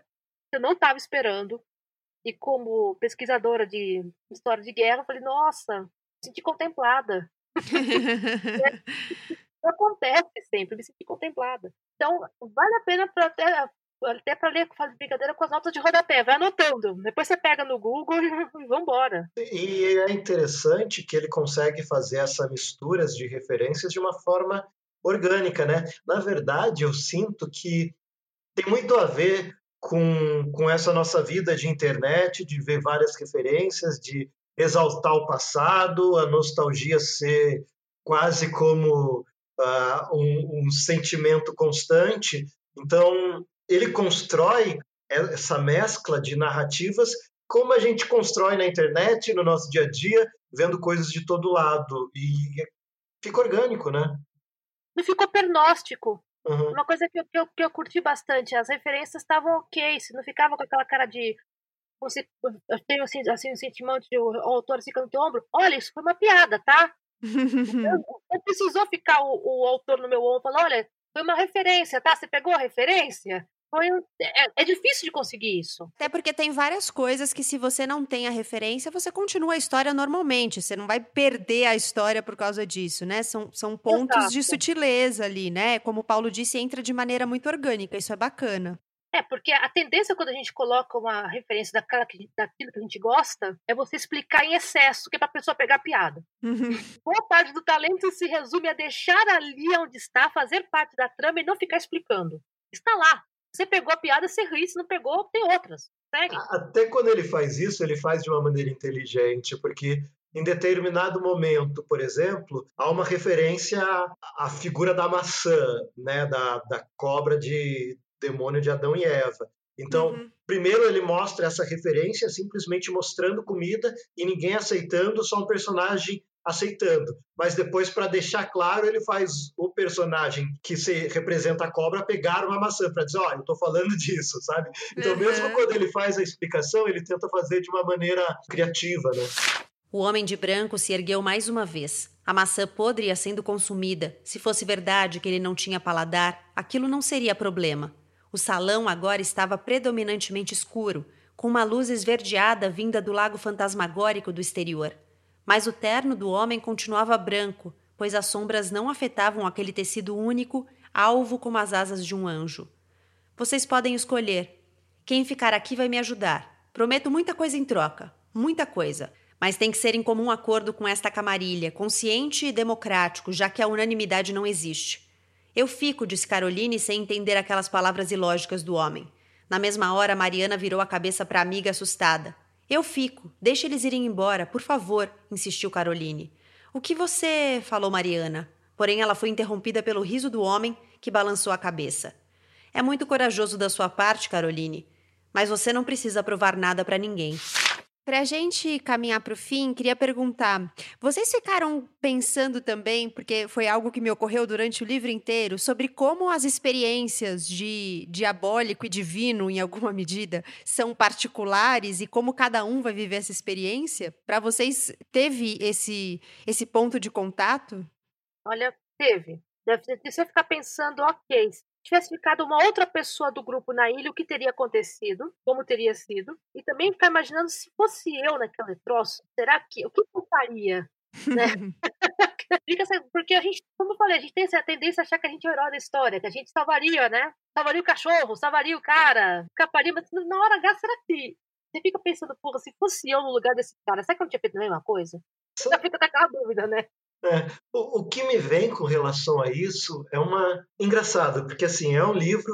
que eu não estava esperando. E como pesquisadora de história de guerra, eu falei, nossa, me senti contemplada. Acontece sempre, me senti contemplada. Então, vale a pena para até, até para ler, fazer brincadeira com as notas de rodapé, vai anotando. Depois você pega no Google e vambora. E é interessante que ele consegue fazer essa misturas de referências de uma forma orgânica, né? Na verdade, eu sinto que tem muito a ver com, com essa nossa vida de internet, de ver várias referências, de exaltar o passado, a nostalgia ser quase como uh, um, um sentimento constante. Então, ele constrói essa mescla de narrativas como a gente constrói na internet, no nosso dia a dia, vendo coisas de todo lado. E fica orgânico, né? Não ficou pernóstico. Uhum. Uma coisa que eu, que, eu, que eu curti bastante, as referências estavam ok, se não ficava com aquela cara de. Você, eu tenho assim, assim um sentimento de o, autor ficando no ombro. Olha, isso foi uma piada, tá? não precisou ficar o, o autor no meu ombro falando, olha, foi uma referência, tá? Você pegou a referência? Foi é, é, difícil de conseguir isso. Até porque tem várias coisas que se você não tem a referência, você continua a história normalmente. Você não vai perder a história por causa disso, né? São, são pontos Exato. de sutileza ali, né? Como o Paulo disse, entra de maneira muito orgânica. Isso é bacana. É, porque a tendência quando a gente coloca uma referência daquela que, daquilo que a gente gosta é você explicar em excesso, que é pra pessoa pegar piada. Uhum. Boa parte do talento se resume a deixar ali onde está, fazer parte da trama e não ficar explicando. Está lá, você pegou a piada, você ri. Se não pegou, tem outras. Segue. Até quando ele faz isso, ele faz de uma maneira inteligente, porque em determinado momento, por exemplo, há uma referência à figura da maçã, né, da, da cobra de demônio de Adão e Eva. Então, uhum. primeiro ele mostra essa referência simplesmente mostrando comida e ninguém aceitando, só um personagem aceitando. Mas depois, para deixar claro, ele faz o personagem que se representa a cobra pegar uma maçã para dizer: oh, eu estou falando disso, sabe? Então, uhum. mesmo quando ele faz a explicação, ele tenta fazer de uma maneira criativa, né? O homem de branco se ergueu mais uma vez. A maçã podre ia sendo consumida. Se fosse verdade que ele não tinha paladar, aquilo não seria problema. O salão agora estava predominantemente escuro, com uma luz esverdeada vinda do lago fantasmagórico do exterior. Mas o terno do homem continuava branco, pois as sombras não afetavam aquele tecido único, alvo como as asas de um anjo. Vocês podem escolher. Quem ficar aqui vai me ajudar. Prometo muita coisa em troca, muita coisa. Mas tem que ser em comum acordo com esta camarilha, consciente e democrático, já que a unanimidade não existe. Eu fico, disse Caroline, sem entender aquelas palavras ilógicas do homem. Na mesma hora, Mariana virou a cabeça para a amiga assustada. Eu fico. Deixe eles irem embora, por favor, insistiu Caroline. O que você. falou Mariana. Porém, ela foi interrompida pelo riso do homem, que balançou a cabeça. É muito corajoso da sua parte, Caroline, mas você não precisa provar nada para ninguém. Para a gente caminhar para o fim, queria perguntar: vocês ficaram pensando também, porque foi algo que me ocorreu durante o livro inteiro, sobre como as experiências de diabólico e divino, em alguma medida, são particulares e como cada um vai viver essa experiência? Para vocês, teve esse, esse ponto de contato? Olha, teve. Deve ter você ficar pensando, ok, tivesse ficado uma outra pessoa do grupo na ilha, o que teria acontecido, como teria sido, e também ficar imaginando se fosse eu naquele troço, será que o que eu faria? Né? Porque a gente, como eu falei, a gente tem essa tendência a achar que a gente é o herói da história, que a gente salvaria, né? Salvaria o cachorro, salvaria o cara, escaparia, mas na hora H, será que você fica pensando, porra, se fosse eu no lugar desse cara, será que eu não tinha feito a mesma coisa? Você fica com aquela dúvida, né? É, o, o que me vem com relação a isso é uma engraçado, porque assim é um livro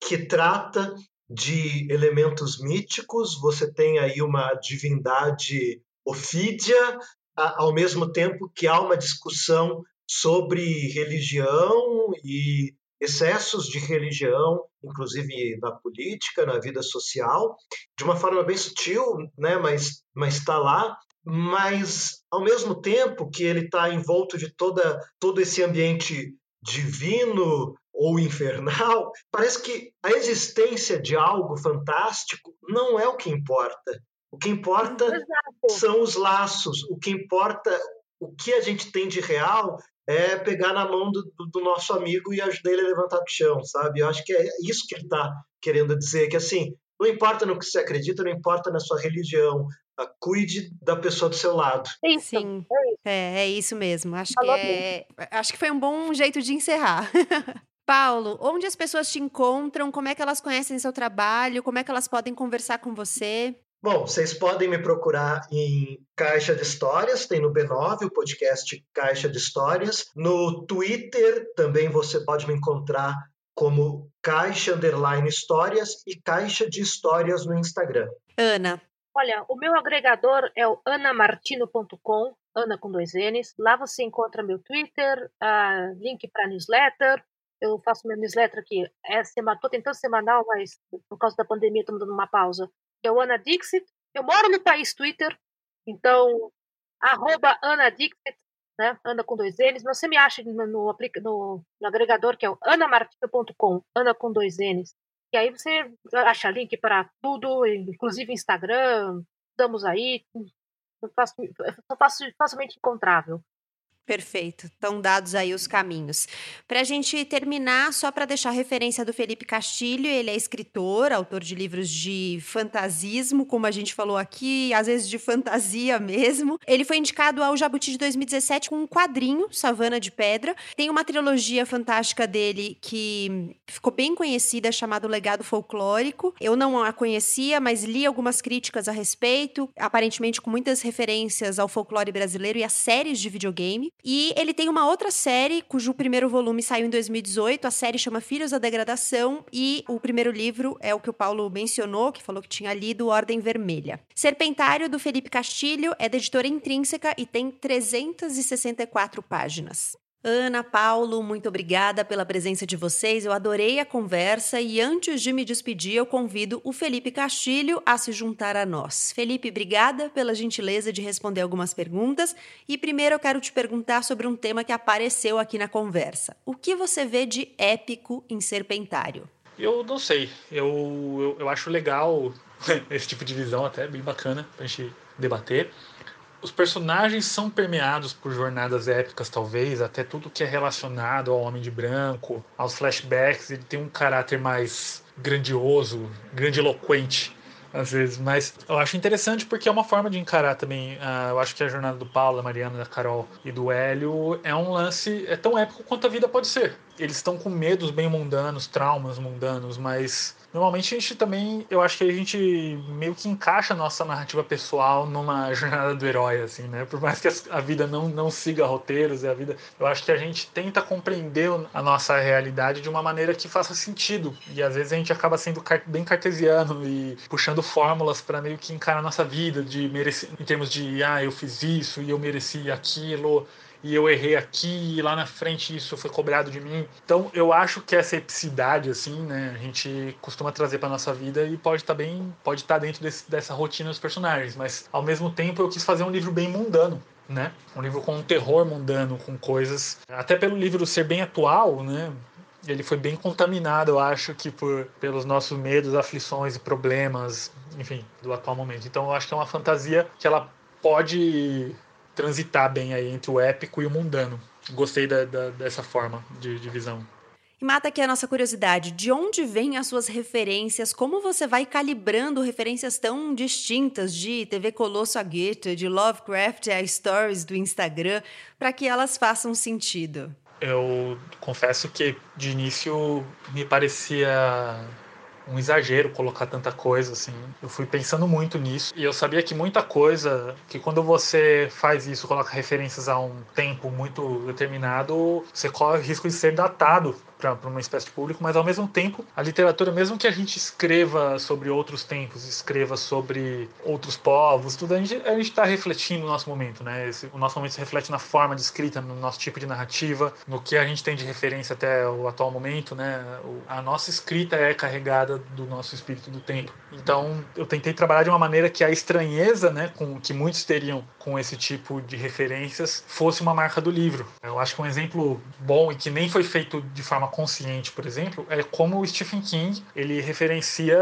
que trata de elementos míticos. Você tem aí uma divindade Ofídia, ao mesmo tempo que há uma discussão sobre religião e excessos de religião, inclusive na política, na vida social, de uma forma bem sutil, né? Mas mas está lá mas ao mesmo tempo que ele está envolto de toda todo esse ambiente divino ou infernal, parece que a existência de algo fantástico não é o que importa. O que importa Exato. são os laços. O que importa, o que a gente tem de real é pegar na mão do, do nosso amigo e ajudar ele a levantar do chão, sabe? Eu acho que é isso que ele está querendo dizer, que assim, não importa no que você acredita, não importa na sua religião, cuide da pessoa do seu lado. Isso, Sim, é, é isso mesmo. Acho que, é, acho que foi um bom jeito de encerrar. Paulo, onde as pessoas te encontram? Como é que elas conhecem seu trabalho? Como é que elas podem conversar com você? Bom, vocês podem me procurar em Caixa de Histórias, tem no B9 o podcast Caixa de Histórias. No Twitter também você pode me encontrar como Caixa Underline Histórias e Caixa de Histórias no Instagram. Ana, Olha, o meu agregador é o anamartino.com, Ana com dois N's. Lá você encontra meu Twitter, uh, link para newsletter. Eu faço meu newsletter aqui. É semana, tô tentando semanal, mas por causa da pandemia estamos dando uma pausa. É o Ana Dixit. Eu moro no país Twitter, então arroba Ana Dixit, né? Ana com dois N's. Você me acha no, no, no, no agregador que é o anamartino.com, Ana com dois N's. E aí você acha link para tudo, inclusive Instagram, estamos aí, facilmente encontrável. Perfeito. Estão dados aí os caminhos. Para a gente terminar, só para deixar referência do Felipe Castilho, ele é escritor, autor de livros de fantasismo, como a gente falou aqui, às vezes de fantasia mesmo. Ele foi indicado ao Jabuti de 2017 com um quadrinho, Savana de Pedra. Tem uma trilogia fantástica dele que ficou bem conhecida, chamada Legado Folclórico. Eu não a conhecia, mas li algumas críticas a respeito, aparentemente com muitas referências ao folclore brasileiro e a séries de videogame. E ele tem uma outra série, cujo primeiro volume saiu em 2018. A série chama Filhos da Degradação. E o primeiro livro é o que o Paulo mencionou, que falou que tinha lido Ordem Vermelha. Serpentário, do Felipe Castilho, é da editora Intrínseca e tem 364 páginas. Ana, Paulo, muito obrigada pela presença de vocês. Eu adorei a conversa e antes de me despedir, eu convido o Felipe Castilho a se juntar a nós. Felipe, obrigada pela gentileza de responder algumas perguntas e primeiro eu quero te perguntar sobre um tema que apareceu aqui na conversa. O que você vê de épico em Serpentário? Eu não sei. Eu, eu, eu acho legal esse tipo de visão até, bem bacana pra gente debater os personagens são permeados por jornadas épicas, talvez, até tudo que é relacionado ao Homem de Branco, aos flashbacks, ele tem um caráter mais grandioso, grandiloquente às vezes, mas eu acho interessante porque é uma forma de encarar também. Uh, eu acho que a jornada do Paulo, da Mariana, da Carol e do Hélio é um lance é tão épico quanto a vida pode ser. Eles estão com medos bem mundanos, traumas mundanos, mas Normalmente a gente também, eu acho que a gente meio que encaixa a nossa narrativa pessoal numa jornada do herói, assim, né? Por mais que a vida não, não siga roteiros e a vida, eu acho que a gente tenta compreender a nossa realidade de uma maneira que faça sentido. E às vezes a gente acaba sendo bem cartesiano e puxando fórmulas para meio que encarar a nossa vida de merecer, em termos de, ah, eu fiz isso e eu mereci aquilo e eu errei aqui e lá na frente isso foi cobrado de mim. Então eu acho que essa epicidade assim, né, a gente costuma trazer para nossa vida e pode estar tá bem, pode estar tá dentro desse, dessa rotina dos personagens, mas ao mesmo tempo eu quis fazer um livro bem mundano. Né? Um livro com um terror mundano, com coisas. Até pelo livro ser bem atual, né? ele foi bem contaminado, eu acho, que por, pelos nossos medos, aflições e problemas, enfim, do atual momento. Então eu acho que é uma fantasia que ela pode transitar bem aí entre o épico e o mundano. gostei da, da, dessa forma de, de visão. E mata aqui a nossa curiosidade: de onde vêm as suas referências? Como você vai calibrando referências tão distintas de TV Colosso a Goethe, de Lovecraft a Stories do Instagram, para que elas façam sentido? Eu confesso que de início me parecia um exagero colocar tanta coisa assim. Eu fui pensando muito nisso e eu sabia que muita coisa, que quando você faz isso, coloca referências a um tempo muito determinado, você corre o risco de ser datado para uma espécie de público, mas ao mesmo tempo, a literatura, mesmo que a gente escreva sobre outros tempos, escreva sobre outros povos, tudo, a gente está refletindo no nosso momento, né? Esse, o nosso momento se reflete na forma de escrita, no nosso tipo de narrativa, no que a gente tem de referência até o atual momento, né? O, a nossa escrita é carregada do nosso espírito do tempo. Então, eu tentei trabalhar de uma maneira que a estranheza, né, com que muitos teriam com esse tipo de referências, fosse uma marca do livro. Eu acho que um exemplo bom e que nem foi feito de forma consciente, por exemplo, é como o Stephen King ele referencia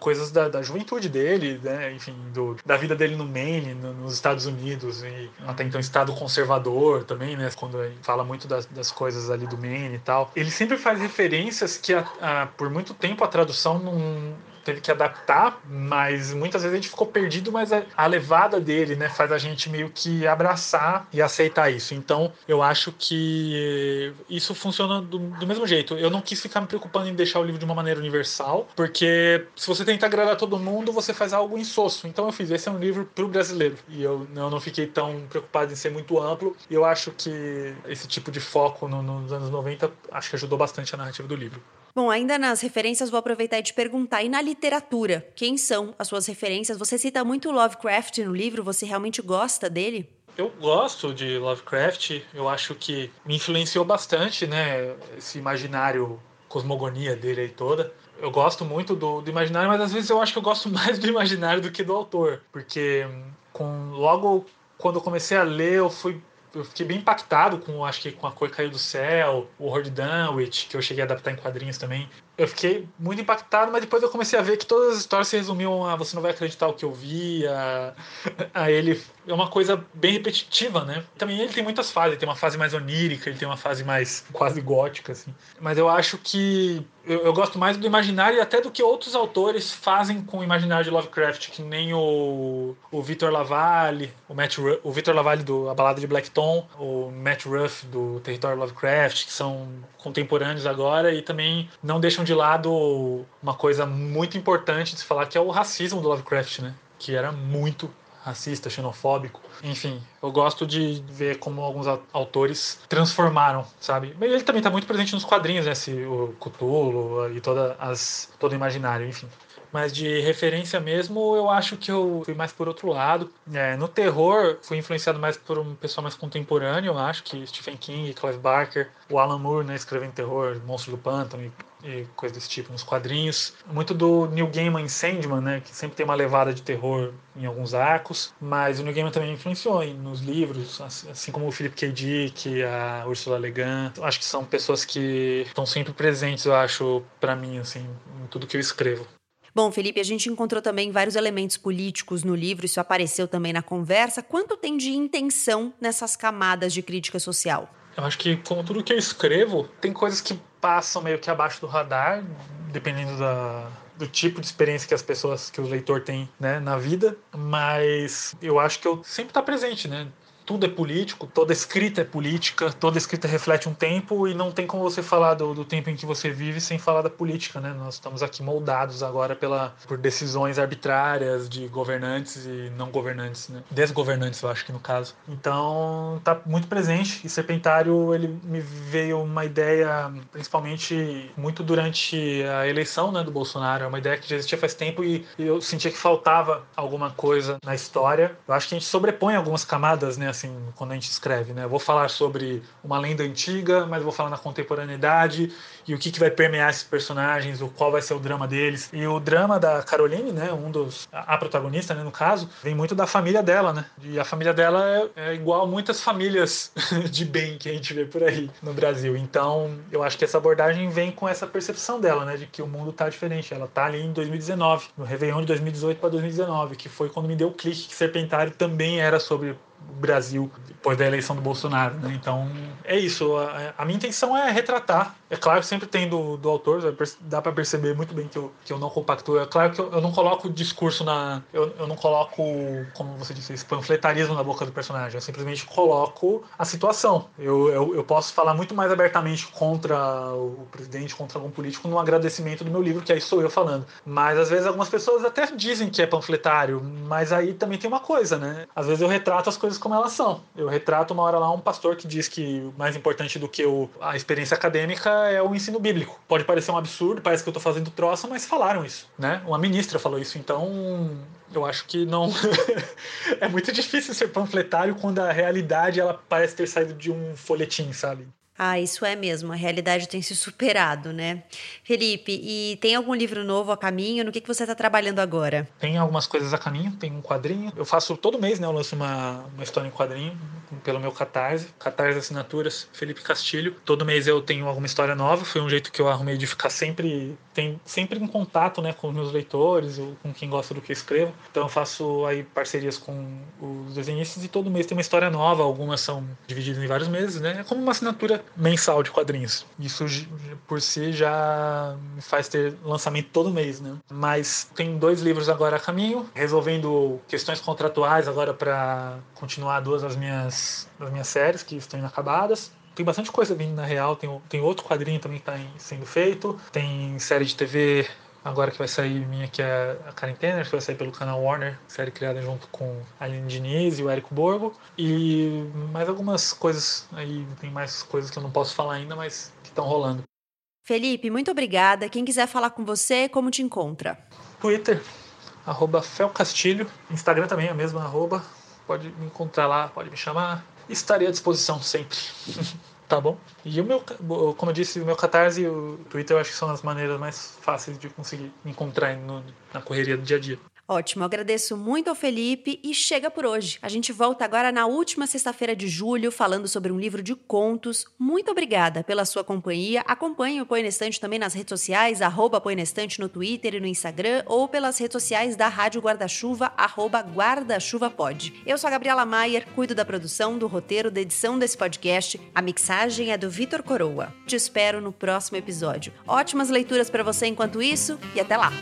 coisas da, da juventude dele, né? enfim, do, da vida dele no Maine, no, nos Estados Unidos, e até então estado conservador também, né? quando ele fala muito das, das coisas ali do Maine e tal. Ele sempre faz referências que a, a, por muito tempo a tradução não teve que adaptar, mas muitas vezes a gente ficou perdido, mas a, levada dele, né, faz a gente meio que abraçar e aceitar isso. Então, eu acho que isso funciona do, do mesmo jeito. Eu não quis ficar me preocupando em deixar o livro de uma maneira universal, porque se você tenta agradar todo mundo, você faz algo insosso. Então eu fiz, esse é um livro para o brasileiro. E eu, eu não fiquei tão preocupado em ser muito amplo. E eu acho que esse tipo de foco no, nos anos 90 acho que ajudou bastante a narrativa do livro. Bom, ainda nas referências, vou aproveitar e te perguntar: e na literatura, quem são as suas referências? Você cita muito Lovecraft no livro, você realmente gosta dele? Eu gosto de Lovecraft, eu acho que me influenciou bastante, né? Esse imaginário, cosmogonia dele aí toda. Eu gosto muito do, do imaginário, mas às vezes eu acho que eu gosto mais do imaginário do que do autor, porque com logo quando eu comecei a ler, eu fui eu fiquei bem impactado com, acho que com A Cor Caiu do Céu, o Horror de Dunwich, que eu cheguei a adaptar em quadrinhos também. Eu fiquei muito impactado, mas depois eu comecei a ver que todas as histórias se resumiam a você não vai acreditar o que eu vi, a, a ele é uma coisa bem repetitiva, né? Também ele tem muitas fases, ele tem uma fase mais onírica, ele tem uma fase mais quase gótica, assim. Mas eu acho que eu, eu, gosto mais do imaginário até do que outros autores fazem com o imaginário de Lovecraft, que nem o, o Victor Lavalle, o Matt Ruff, o Victor Lavalle do A Balada de Blackton, o Matt Ruff do Território Lovecraft, que são contemporâneos agora e também não deixam de lado uma coisa muito importante de se falar que é o racismo do Lovecraft, né? Que era muito racista, xenofóbico. Enfim, eu gosto de ver como alguns autores transformaram, sabe? Ele também está muito presente nos quadrinhos, né? Esse, o Cthulhu e toda as, todo o imaginário, enfim. Mas de referência mesmo, eu acho que eu fui mais por outro lado. É, no terror, fui influenciado mais por um pessoal mais contemporâneo, eu acho, que Stephen King, Clive Barker, o Alan Moore, né, escrevendo terror, Monstro do Pântano e e coisa desse tipo nos quadrinhos. Muito do Neil Gaiman em Sandman, né, que sempre tem uma levada de terror em alguns arcos, mas o Neil Gaiman também influenciou nos livros, assim como o Philip K. Dick, a Ursula Le Guin. Acho que são pessoas que estão sempre presentes, eu acho, para mim, assim, em tudo que eu escrevo. Bom, Felipe, a gente encontrou também vários elementos políticos no livro, isso apareceu também na conversa. Quanto tem de intenção nessas camadas de crítica social? Eu acho que, como tudo que eu escrevo, tem coisas que passam meio que abaixo do radar, dependendo da, do tipo de experiência que as pessoas, que o leitor tem né, na vida, mas eu acho que eu sempre está presente, né? Tudo é político, toda escrita é política, toda escrita reflete um tempo e não tem como você falar do, do, tempo em que você vive sem falar da política, né? Nós estamos aqui moldados agora pela, por decisões arbitrárias de governantes e não governantes, né? Desgovernantes, eu acho que no caso. Então, tá muito presente e Serpentário, ele me veio uma ideia, principalmente muito durante a eleição né, do Bolsonaro, é uma ideia que já existia faz tempo e, e eu sentia que faltava alguma coisa na história. Eu acho que a gente sobrepõe algumas camadas, né? Assim, quando a gente escreve, né? Eu vou falar sobre uma lenda antiga, mas vou falar na contemporaneidade e o que, que vai permear esses personagens, o qual vai ser o drama deles. E o drama da Caroline, né, um dos a protagonista, né, no caso, vem muito da família dela, né? E a família dela é, é igual a muitas famílias de bem que a gente vê por aí no Brasil. Então, eu acho que essa abordagem vem com essa percepção dela, né, de que o mundo tá diferente. Ela tá ali em 2019, no Réveillon de 2018 para 2019, que foi quando me deu o clique que Serpentário também era sobre Brasil depois da eleição do Bolsonaro. Né? Então, é isso. A, a, minha intenção é retratar. É claro, sempre tem do, do autor, dá para perceber muito bem que eu, que eu não compactuo. É claro que eu, eu não coloco o discurso na. Eu, eu não coloco, como você disse, esse panfletarismo na boca do personagem. Eu simplesmente coloco a situação. Eu, eu, eu posso falar muito mais abertamente contra o presidente, contra algum político, no agradecimento do meu livro, que aí sou eu falando. Mas às vezes algumas pessoas até dizem que é panfletário, mas aí também tem uma coisa, né? Às vezes eu retrato as coisas como elas são. Eu retrato uma hora lá um pastor que diz que mais importante do que o, a experiência acadêmica é o ensino bíblico. Pode parecer um absurdo, parece que eu estou fazendo troça, mas falaram isso, né? Uma ministra falou isso, então eu acho que não é muito difícil ser panfletário quando a realidade ela parece ter saído de um folhetim, sabe? Ah, isso é mesmo. A realidade tem se superado, né? Felipe, e tem algum livro novo a caminho? No que, que você está trabalhando agora? Tem algumas coisas a caminho, tem um quadrinho. Eu faço todo mês, né? Eu lanço uma, uma história em quadrinho pelo meu Catarse. Catarse Assinaturas, Felipe Castilho. Todo mês eu tenho alguma história nova. Foi um jeito que eu arrumei de ficar sempre, tem, sempre em contato né, com os meus leitores, ou com quem gosta do que eu escrevo. Então eu faço aí parcerias com os desenhistas e todo mês tem uma história nova. Algumas são divididas em vários meses, né? É como uma assinatura mensal de quadrinhos. Isso por si já me faz ter lançamento todo mês, né? Mas tem dois livros agora a caminho, resolvendo questões contratuais agora para continuar duas das minhas, das minhas séries que estão inacabadas tem bastante coisa vindo na real. Tem, tem outro quadrinho também que está sendo feito. Tem série de TV agora que vai sair minha, que é a Karen Tanner, que vai sair pelo canal Warner, série criada junto com a Aline Diniz e o Érico Borgo. E mais algumas coisas aí, tem mais coisas que eu não posso falar ainda, mas que estão rolando. Felipe, muito obrigada. Quem quiser falar com você, como te encontra? Twitter, arroba Felcastilho. Instagram também é a mesma arroba. Pode me encontrar lá, pode me chamar. Estarei à disposição sempre. Tá bom. E o meu, como eu disse, o meu catarse e o Twitter eu acho que são as maneiras mais fáceis de conseguir encontrar no, na correria do dia a dia. Ótimo, agradeço muito ao Felipe e chega por hoje. A gente volta agora na última sexta-feira de julho falando sobre um livro de contos. Muito obrigada pela sua companhia. Acompanhe o Põe na Estante também nas redes sociais, arroba Põe na Estante no Twitter e no Instagram ou pelas redes sociais da Rádio Guarda-Chuva, arroba Guarda-Chuva Pod. Eu sou a Gabriela Maier, cuido da produção, do roteiro, da edição desse podcast. A mixagem é do Vitor Coroa. Te espero no próximo episódio. Ótimas leituras para você enquanto isso e até lá!